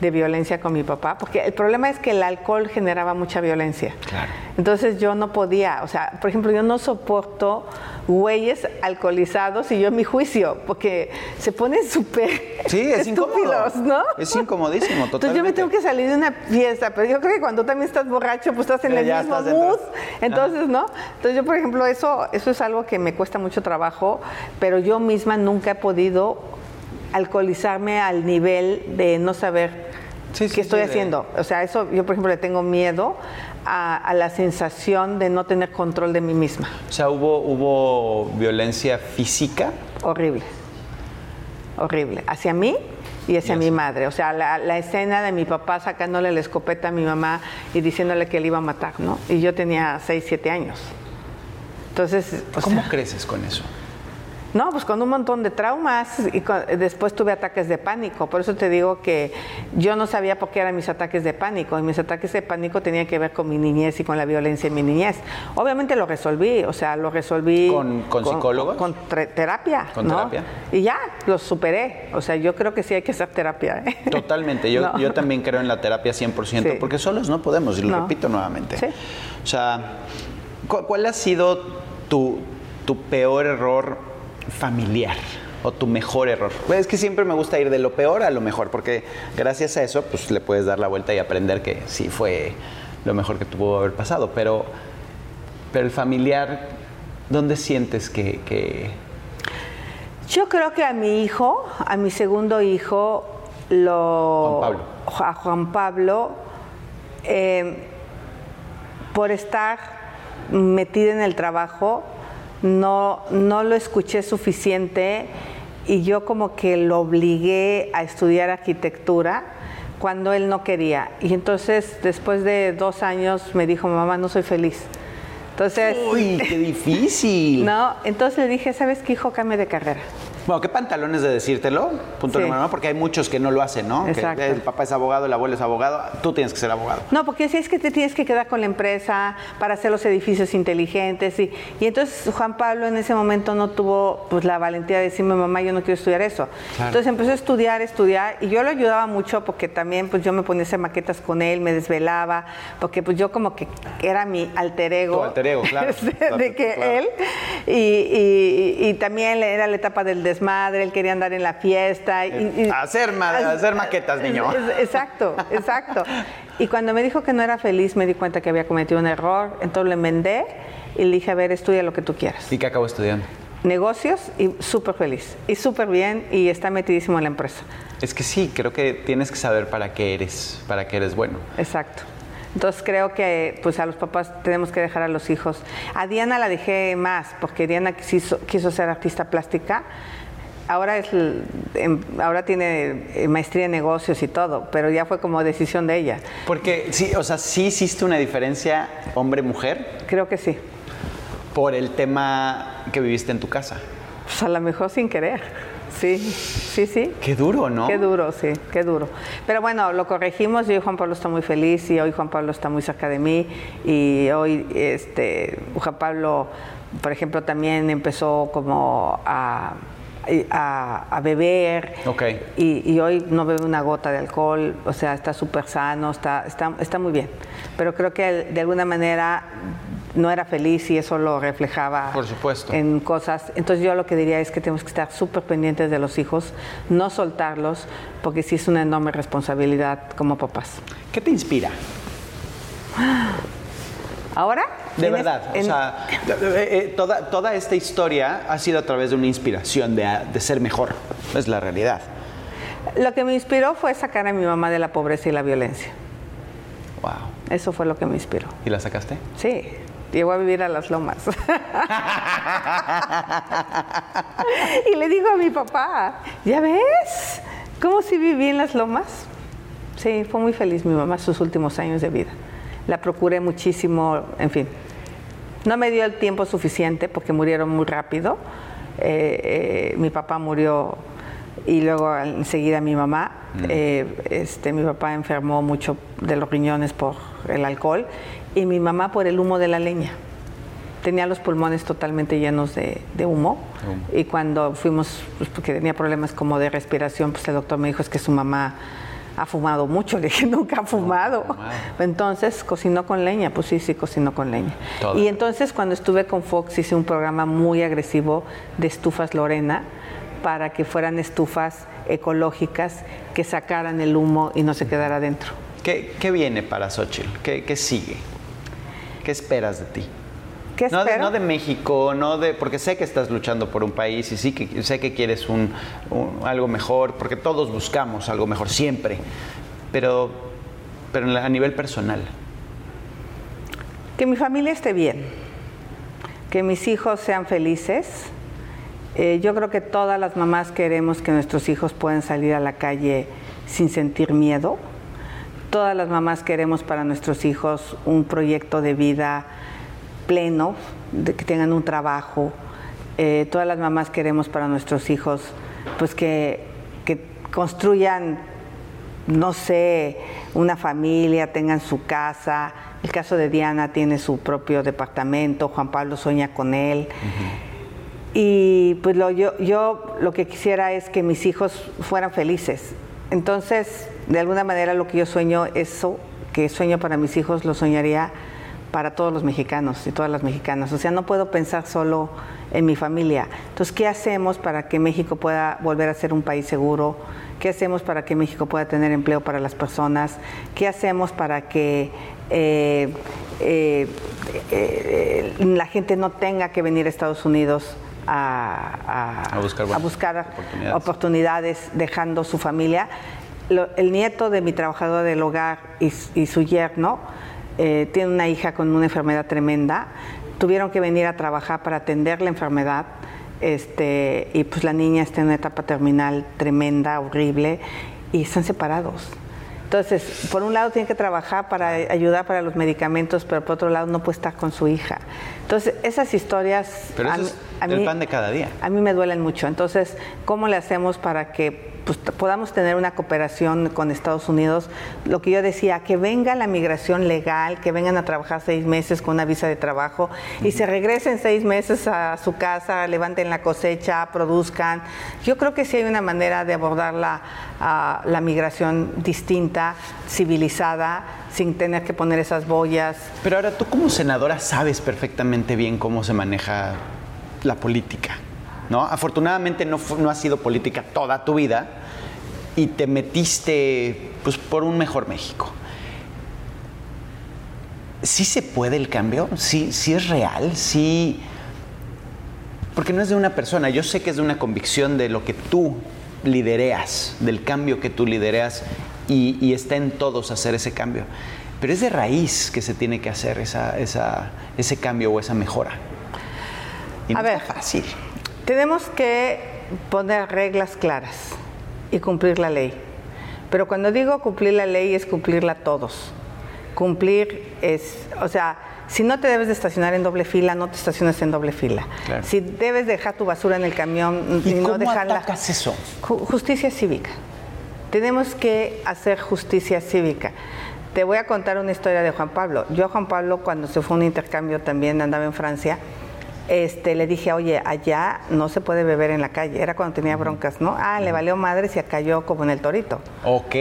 [SPEAKER 1] de violencia con mi papá, porque el problema es que el alcohol generaba mucha violencia.
[SPEAKER 2] Claro.
[SPEAKER 1] Entonces yo no podía, o sea, por ejemplo, yo no soporto güeyes alcoholizados y yo en mi juicio, porque se ponen súper
[SPEAKER 2] Sí, es
[SPEAKER 1] estúpidos,
[SPEAKER 2] incómodo.
[SPEAKER 1] ¿no?
[SPEAKER 2] Es incomodísimo,
[SPEAKER 1] Entonces yo me
[SPEAKER 2] totalmente.
[SPEAKER 1] tengo que salir de una fiesta, pero yo creo que cuando también estás borracho, pues estás en
[SPEAKER 2] Pero
[SPEAKER 1] el mismo mood. Entonces, ¿no? Entonces yo, por ejemplo, eso, eso es algo que me cuesta mucho trabajo, pero yo misma nunca he podido alcoholizarme al nivel de no saber
[SPEAKER 2] Sí, sí,
[SPEAKER 1] qué estoy
[SPEAKER 2] sí, de-
[SPEAKER 1] haciendo. O sea, eso yo, por ejemplo, le tengo miedo a, a la sensación de no tener control de mí misma.
[SPEAKER 2] O sea, hubo, hubo violencia física.
[SPEAKER 1] Horrible. Horrible. Hacia mí y hacia mi madre. O sea, la, la escena de mi papá sacándole la escopeta a mi mamá y diciéndole que le iba a matar, ¿no? Y yo tenía 6, 7 años. Entonces, o
[SPEAKER 2] ¿Cómo
[SPEAKER 1] sea,
[SPEAKER 2] creces con eso?
[SPEAKER 1] No, pues con un montón de traumas y con- después tuve ataques de pánico. Por eso te digo que yo no sabía por qué eran mis ataques de pánico. Y mis ataques de pánico tenían que ver con mi niñez y con la violencia en mi niñez. Obviamente lo resolví, o sea, lo resolví.
[SPEAKER 2] ¿Con- con psicólogos?
[SPEAKER 1] Con, terapia.
[SPEAKER 2] ¿Con
[SPEAKER 1] ¿no?
[SPEAKER 2] terapia?
[SPEAKER 1] Y ya, lo superé. O sea, yo creo que sí hay que hacer terapia. ¿eh?
[SPEAKER 2] Totalmente, yo,
[SPEAKER 1] No.
[SPEAKER 2] yo también creo en la terapia 100%,
[SPEAKER 1] Sí.
[SPEAKER 2] porque solos no podemos, y lo
[SPEAKER 1] No.
[SPEAKER 2] repito nuevamente.
[SPEAKER 1] Sí.
[SPEAKER 2] O sea, ¿cu- ¿cuál ha sido tu, tu peor error familiar? O tu mejor error. Pues es que siempre me gusta ir de lo peor a lo mejor, porque gracias a eso, pues le puedes dar la vuelta y aprender que sí fue lo mejor que te pudo haber pasado. Pero, pero el familiar, ¿dónde sientes que, que-
[SPEAKER 1] Yo creo que a mi hijo, a mi segundo hijo, lo.
[SPEAKER 2] Juan Pablo.
[SPEAKER 1] A Juan Pablo, eh, por estar metida en el trabajo, no, no lo escuché suficiente y yo como que lo obligué a estudiar arquitectura cuando él no quería. Y entonces, después de dos años, me dijo, mamá, no soy feliz. Entonces,
[SPEAKER 2] ¡Uy, qué difícil!
[SPEAKER 1] no, entonces le dije, ¿sabes qué, hijo? Cambia de carrera.
[SPEAKER 2] Bueno, qué pantalones de decírtelo, punto
[SPEAKER 1] Sí.
[SPEAKER 2] número uno, porque hay muchos que no lo hacen, ¿no? Que
[SPEAKER 1] Exacto.
[SPEAKER 2] el papá es abogado, el abuelo es abogado, tú tienes que ser abogado.
[SPEAKER 1] No, porque si es que te tienes que quedar con la empresa para hacer los edificios inteligentes. Y, y entonces Juan Pablo en ese momento no tuvo pues, la valentía de decirme, mamá, yo no quiero estudiar eso.
[SPEAKER 2] Claro.
[SPEAKER 1] Entonces empezó a estudiar, estudiar, y yo lo ayudaba mucho porque también pues, yo me ponía a hacer maquetas con él, me desvelaba, porque pues yo como que era mi alter ego.
[SPEAKER 2] Tu alter ego, claro.
[SPEAKER 1] de que
[SPEAKER 2] Claro.
[SPEAKER 1] él. Y, y- y también era la etapa del desmadre, él quería andar en la fiesta. Y, y-
[SPEAKER 2] Hacer ma- hacer maquetas, niño.
[SPEAKER 1] Exacto, exacto. Y cuando me dijo que no era feliz, me di cuenta que había cometido un error. Entonces le enmendé y le dije, a ver, estudia lo que tú quieras.
[SPEAKER 2] ¿Y qué acabo estudiando?
[SPEAKER 1] Negocios y súper feliz. Y súper bien y está metidísimo en la empresa.
[SPEAKER 2] Es que sí, creo que tienes que saber para qué eres, para qué eres bueno.
[SPEAKER 1] Exacto. Entonces creo que pues a los papás tenemos que dejar a los hijos. A Diana la dejé más porque Diana quiso, quiso ser artista plástica. Ahora es em- ahora tiene eh, maestría en negocios y todo, pero ya fue como decisión de ella.
[SPEAKER 2] Porque sí, o sea, sí hiciste una diferencia hombre-mujer
[SPEAKER 1] Creo que sí.
[SPEAKER 2] por el tema que viviste en tu casa.
[SPEAKER 1] Pues a lo mejor sin querer. Sí, sí, sí.
[SPEAKER 2] Qué duro, ¿no?
[SPEAKER 1] Qué duro, sí, qué duro. Pero bueno, lo corregimos y hoy Juan Pablo está muy feliz y hoy Juan Pablo está muy cerca de mí y hoy este, Juan Pablo, por ejemplo, también empezó como a, a, a beber
[SPEAKER 2] Ok.
[SPEAKER 1] y, y hoy no bebe una gota de alcohol, o sea, está súper sano, está, está, está muy bien. Pero creo que de alguna manera no era feliz y eso lo reflejaba
[SPEAKER 2] Por supuesto.
[SPEAKER 1] en cosas. Entonces yo lo que diría es que tenemos que estar súper pendientes de los hijos, no soltarlos, porque sí es una enorme responsabilidad como papás.
[SPEAKER 2] ¿Qué te inspira?
[SPEAKER 1] Ahora,
[SPEAKER 2] De verdad, o sea, eh, eh, toda, toda esta historia ha sido a través de una inspiración de, de ser mejor. Es la realidad.
[SPEAKER 1] lo que me inspiró fue sacar a mi mamá de la pobreza y la violencia.
[SPEAKER 2] Wow.
[SPEAKER 1] Eso fue lo que me inspiró.
[SPEAKER 2] ¿Y la sacaste?
[SPEAKER 1] Sí, llegó a vivir a las lomas. y le digo a mi papá, ¿ya ves? ¿Cómo si viví en las lomas? Sí, fue muy feliz mi mamá sus últimos años de vida. La procuré muchísimo, en fin. No me dio el tiempo suficiente porque murieron muy rápido. Eh, eh, mi papá murió y luego enseguida mi mamá. Eh, este, mi papá enfermó mucho de los riñones por el alcohol y mi mamá por el humo de la leña. tenía los pulmones totalmente llenos de, de humo. Y cuando fuimos, pues, porque tenía problemas como de respiración, pues el doctor me dijo es que su mamá ha fumado mucho. Le dije, nunca ha fumado. Entonces, cocinó con leña. Pues sí, sí, cocinó con leña.
[SPEAKER 2] Todo.
[SPEAKER 1] Y entonces, cuando estuve con Fox, hice un programa muy agresivo de estufas Lorena para que fueran estufas ecológicas que sacaran el humo y no se quedara dentro.
[SPEAKER 2] ¿Qué, qué viene para Xochitl? ¿Qué, qué sigue? ¿Qué esperas de ti?
[SPEAKER 1] ¿Qué
[SPEAKER 2] No de, no de México, no de, porque sé que estás luchando por un país y sí que sé que quieres un, un- algo mejor, porque todos buscamos algo mejor siempre, pero, pero a nivel personal.
[SPEAKER 1] Que mi familia esté bien, que mis hijos sean felices. Eh, yo creo que todas las mamás queremos que nuestros hijos puedan salir a la calle sin sentir miedo. Todas las mamás queremos para nuestros hijos un proyecto de vida pleno, de que tengan un trabajo. Eh, todas las mamás queremos para nuestros hijos pues que, que construyan no sé, una familia, tengan su casa. El caso de Diana tiene su propio departamento, Juan Pablo sueña con él. Y pues lo, yo, yo lo que quisiera es que mis hijos fueran felices. Entonces, de alguna manera lo que yo sueño, eso que sueño para mis hijos, lo soñaría para todos los mexicanos y todas las mexicanas. O sea, no puedo pensar solo en mi familia. Entonces, ¿qué hacemos para que México pueda volver a ser un país seguro? ¿Qué hacemos para que México pueda tener empleo para las personas? ¿Qué hacemos para que eh, eh, eh, la gente no tenga que venir a Estados Unidos a,
[SPEAKER 2] A buscar buenas
[SPEAKER 1] buscar
[SPEAKER 2] oportunidades.
[SPEAKER 1] oportunidades dejando su familia? Lo- el nieto de mi trabajador del hogar y su yerno eh, tiene una hija con una enfermedad tremenda. Tuvieron que venir a trabajar para atender la enfermedad. Este, y pues la niña está en una etapa terminal tremenda, horrible, y están separados. Entonces, por un lado tiene que trabajar para ayudar para los medicamentos, pero por otro lado no puede estar con su hija. Entonces, esas historias
[SPEAKER 2] Pero
[SPEAKER 1] a
[SPEAKER 2] eso
[SPEAKER 1] mí-
[SPEAKER 2] es
[SPEAKER 1] a
[SPEAKER 2] el
[SPEAKER 1] mí-
[SPEAKER 2] pan de cada día.
[SPEAKER 1] a mí me duelen mucho. Entonces, ¿cómo le hacemos para que pues, podamos tener una cooperación con Estados Unidos? Lo que yo decía, que venga la migración legal, que vengan a trabajar seis meses con una visa de trabajo y se regresen seis meses a su casa, levanten la cosecha, produzcan. Yo creo que sí hay una manera de abordar la, la migración distinta, civilizada, sin tener que poner esas boyas.
[SPEAKER 2] Pero ahora tú como senadora sabes perfectamente bien cómo se maneja la política, ¿no? Afortunadamente no, no ha sido política toda tu vida y te metiste pues, por un mejor México. ¿Sí se puede el cambio? ¿Sí, sí es real? ¿Sí...? Porque no es de una persona, yo sé que es de una convicción de lo que tú lidereas, del cambio que tú lidereas y, y está en todos hacer ese cambio. Pero es de raíz que se tiene que hacer esa, esa- ese cambio o esa mejora. Y no
[SPEAKER 1] A ver.
[SPEAKER 2] fácil.
[SPEAKER 1] Tenemos que poner reglas claras y cumplir la ley. Pero cuando digo cumplir la ley es cumplirla todos. Cumplir es, o sea, si no te debes de estacionar en doble fila, no te estaciones en doble fila.
[SPEAKER 2] Claro.
[SPEAKER 1] Si debes dejar tu basura en el camión
[SPEAKER 2] ¿Y
[SPEAKER 1] y, no
[SPEAKER 2] cómo
[SPEAKER 1] dejarla.
[SPEAKER 2] atacas eso?
[SPEAKER 1] Ju- Justicia cívica. Tenemos que hacer justicia cívica. Te voy a contar una historia de Juan Pablo. Yo a Juan Pablo, cuando se fue a un intercambio también, andaba en Francia, este, le dije, oye, allá no se puede beber en la calle. Era cuando tenía broncas, ¿no? Ah, le valió madre y se cayó como en el torito.
[SPEAKER 2] Ok.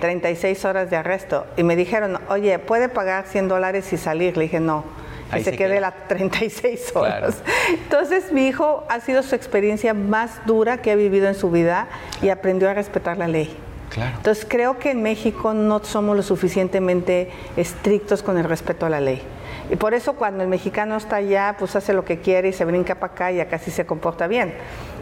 [SPEAKER 1] 36 horas de arresto. Y me dijeron, oye, ¿puede pagar 100 dólares y salir? Le dije, no. Que
[SPEAKER 2] Ahí
[SPEAKER 1] se,
[SPEAKER 2] se
[SPEAKER 1] quede las 36 horas.
[SPEAKER 2] Claro.
[SPEAKER 1] Entonces, mi hijo ha sido su experiencia más dura que ha vivido en su vida y aprendió a respetar la ley.
[SPEAKER 2] Claro.
[SPEAKER 1] Entonces, creo que en México no somos lo suficientemente estrictos con el respeto a la ley. Y por eso cuando el mexicano está allá, pues hace lo que quiere y se brinca para acá y acá sí se comporta bien.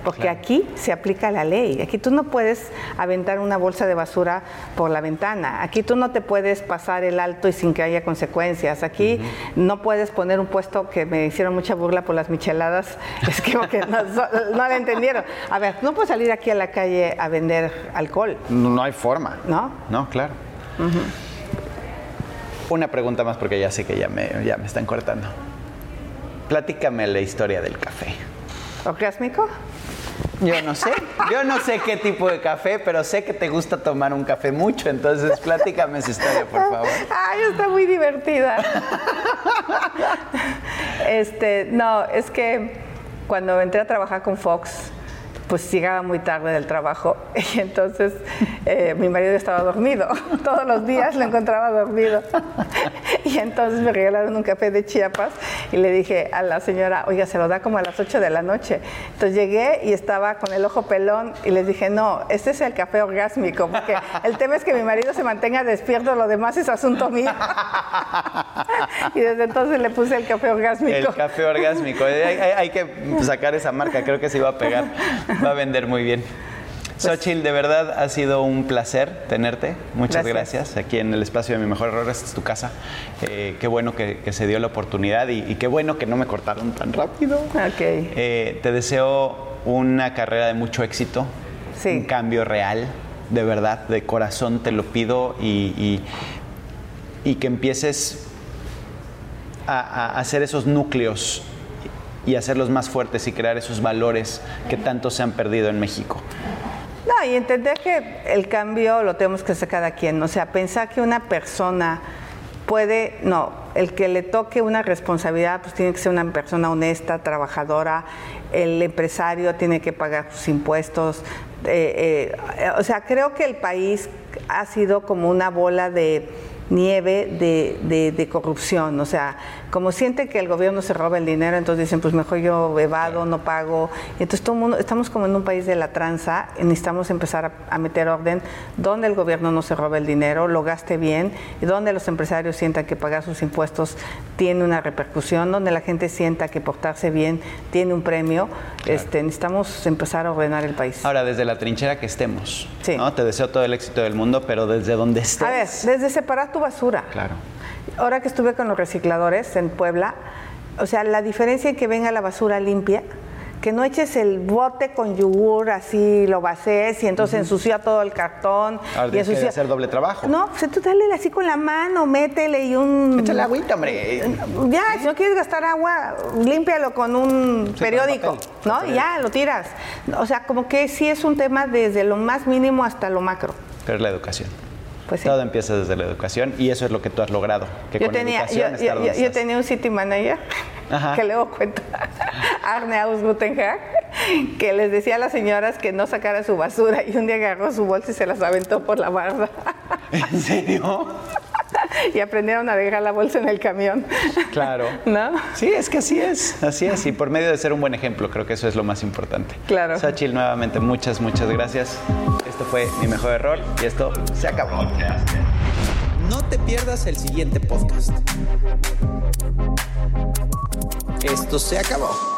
[SPEAKER 1] Porque aquí se aplica la ley. Aquí tú no puedes aventar una bolsa de basura por la ventana. Aquí tú no te puedes pasar el alto y sin que haya consecuencias. Aquí no puedes poner un puesto que me hicieron mucha burla por las micheladas. Es que, que no, no la entendieron. A ver, no puedes salir aquí a la calle a vender alcohol.
[SPEAKER 2] No, no hay forma.
[SPEAKER 1] ¿No?
[SPEAKER 2] No, claro. Una pregunta más porque ya sé que ya me, ya me están cortando. Platícame la historia del café.
[SPEAKER 1] ¿Orgásmico?
[SPEAKER 2] Yo no sé, yo no sé qué tipo de café, pero sé que te gusta tomar un café mucho, entonces platícame esa historia, por favor.
[SPEAKER 1] Ay, está muy divertida. Este, no, es que cuando entré a trabajar con Fox, pues llegaba muy tarde del trabajo y entonces eh, mi marido estaba dormido. Todos los días lo encontraba dormido. Y entonces me regalaron un café de Chiapas y le dije a la señora, oiga, se lo da como a las 8 de la noche. Entonces llegué y estaba con el ojo pelón y les dije, no, este es el café orgásmico, porque el tema es que mi marido se mantenga despierto, lo demás es asunto mío. Y desde entonces le puse el café orgásmico.
[SPEAKER 2] El café orgásmico. Hay, hay- que sacar esa marca, creo que se va a pegar. Va a vender muy bien. Xochitl, de verdad ha sido un placer tenerte. Muchas
[SPEAKER 1] Gracias.
[SPEAKER 2] gracias. Aquí en el espacio de Mi Mejor Error, esta es tu casa. Eh, qué bueno que, que se dio la oportunidad y, y qué bueno que no me cortaron tan rápido.
[SPEAKER 1] Ok.
[SPEAKER 2] Eh, te deseo una carrera de mucho éxito,
[SPEAKER 1] Sí.
[SPEAKER 2] un cambio real, de verdad, de corazón te lo pido y, y- y que empieces a, a hacer esos núcleos y hacerlos más fuertes y crear esos valores que tanto se han perdido en México.
[SPEAKER 1] No, y entender que el cambio lo tenemos que hacer cada quien. O sea, pensar que una persona puede, no, el que le toque una responsabilidad, pues tiene que ser una persona honesta, trabajadora, el empresario tiene que pagar sus impuestos. eh, eh, o sea, creo que el país ha sido como una bola de nieve de, de- de corrupción. O sea, como sienten que el gobierno se roba el dinero, entonces dicen, pues mejor yo evado, no pago. Y entonces todo el mundo, estamos como en un país de la tranza, y necesitamos empezar a, a meter orden donde el gobierno no se roba el dinero, lo gaste bien, y donde los empresarios sientan que pagar sus impuestos tiene una repercusión, donde la gente sienta que portarse bien tiene un premio. Este, necesitamos empezar a ordenar el país.
[SPEAKER 2] Ahora, desde la trinchera que estemos,
[SPEAKER 1] Sí.
[SPEAKER 2] ¿no? te deseo todo el éxito del mundo, pero desde donde estés.
[SPEAKER 1] A ver, desde separar tu basura.
[SPEAKER 2] Claro.
[SPEAKER 1] Ahora que estuve con los recicladores en Puebla, o sea, la diferencia en que venga la basura limpia, que no eches el bote con yogur así, lo vacíes y entonces ensucia todo el cartón.
[SPEAKER 2] Ahora
[SPEAKER 1] y
[SPEAKER 2] tienes que
[SPEAKER 1] ensucia-
[SPEAKER 2] hacer doble trabajo.
[SPEAKER 1] No, pues tú dale así con la mano, métele y un...
[SPEAKER 2] Échale agüita, hombre.
[SPEAKER 1] Ya, si no quieres gastar agua, límpialo con un
[SPEAKER 2] Sí,
[SPEAKER 1] periódico,
[SPEAKER 2] papel,
[SPEAKER 1] ¿no? Y ya, lo tiras. O sea, como que sí es un tema desde lo más mínimo hasta lo macro.
[SPEAKER 2] Pero es la educación.
[SPEAKER 1] Pues sí.
[SPEAKER 2] Todo empieza desde la educación y eso es lo que tú has logrado. Que
[SPEAKER 1] Yo
[SPEAKER 2] con
[SPEAKER 1] tenía, yo,
[SPEAKER 2] educación
[SPEAKER 1] yo-
[SPEAKER 2] estar donde
[SPEAKER 1] yo- yo
[SPEAKER 2] estás.
[SPEAKER 1] tenía un city manager
[SPEAKER 2] Ajá.
[SPEAKER 1] que luego cuenta Arne Ausgutenhag que les decía a las señoras que no sacara su basura y un día agarró su bolsa y se las aventó por la barda
[SPEAKER 2] ¿En serio?
[SPEAKER 1] y aprendieron a dejar la bolsa en el camión.
[SPEAKER 2] Claro.
[SPEAKER 1] ¿No?
[SPEAKER 2] Sí, es que así es, así es. Y por medio de ser un buen ejemplo, creo que eso es lo más importante.
[SPEAKER 1] Claro.
[SPEAKER 2] Sachil, nuevamente, muchas, muchas gracias. Esto fue mi mejor error y esto se acabó.
[SPEAKER 3] No te pierdas el siguiente podcast. Esto se acabó.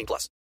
[SPEAKER 4] 18 plus.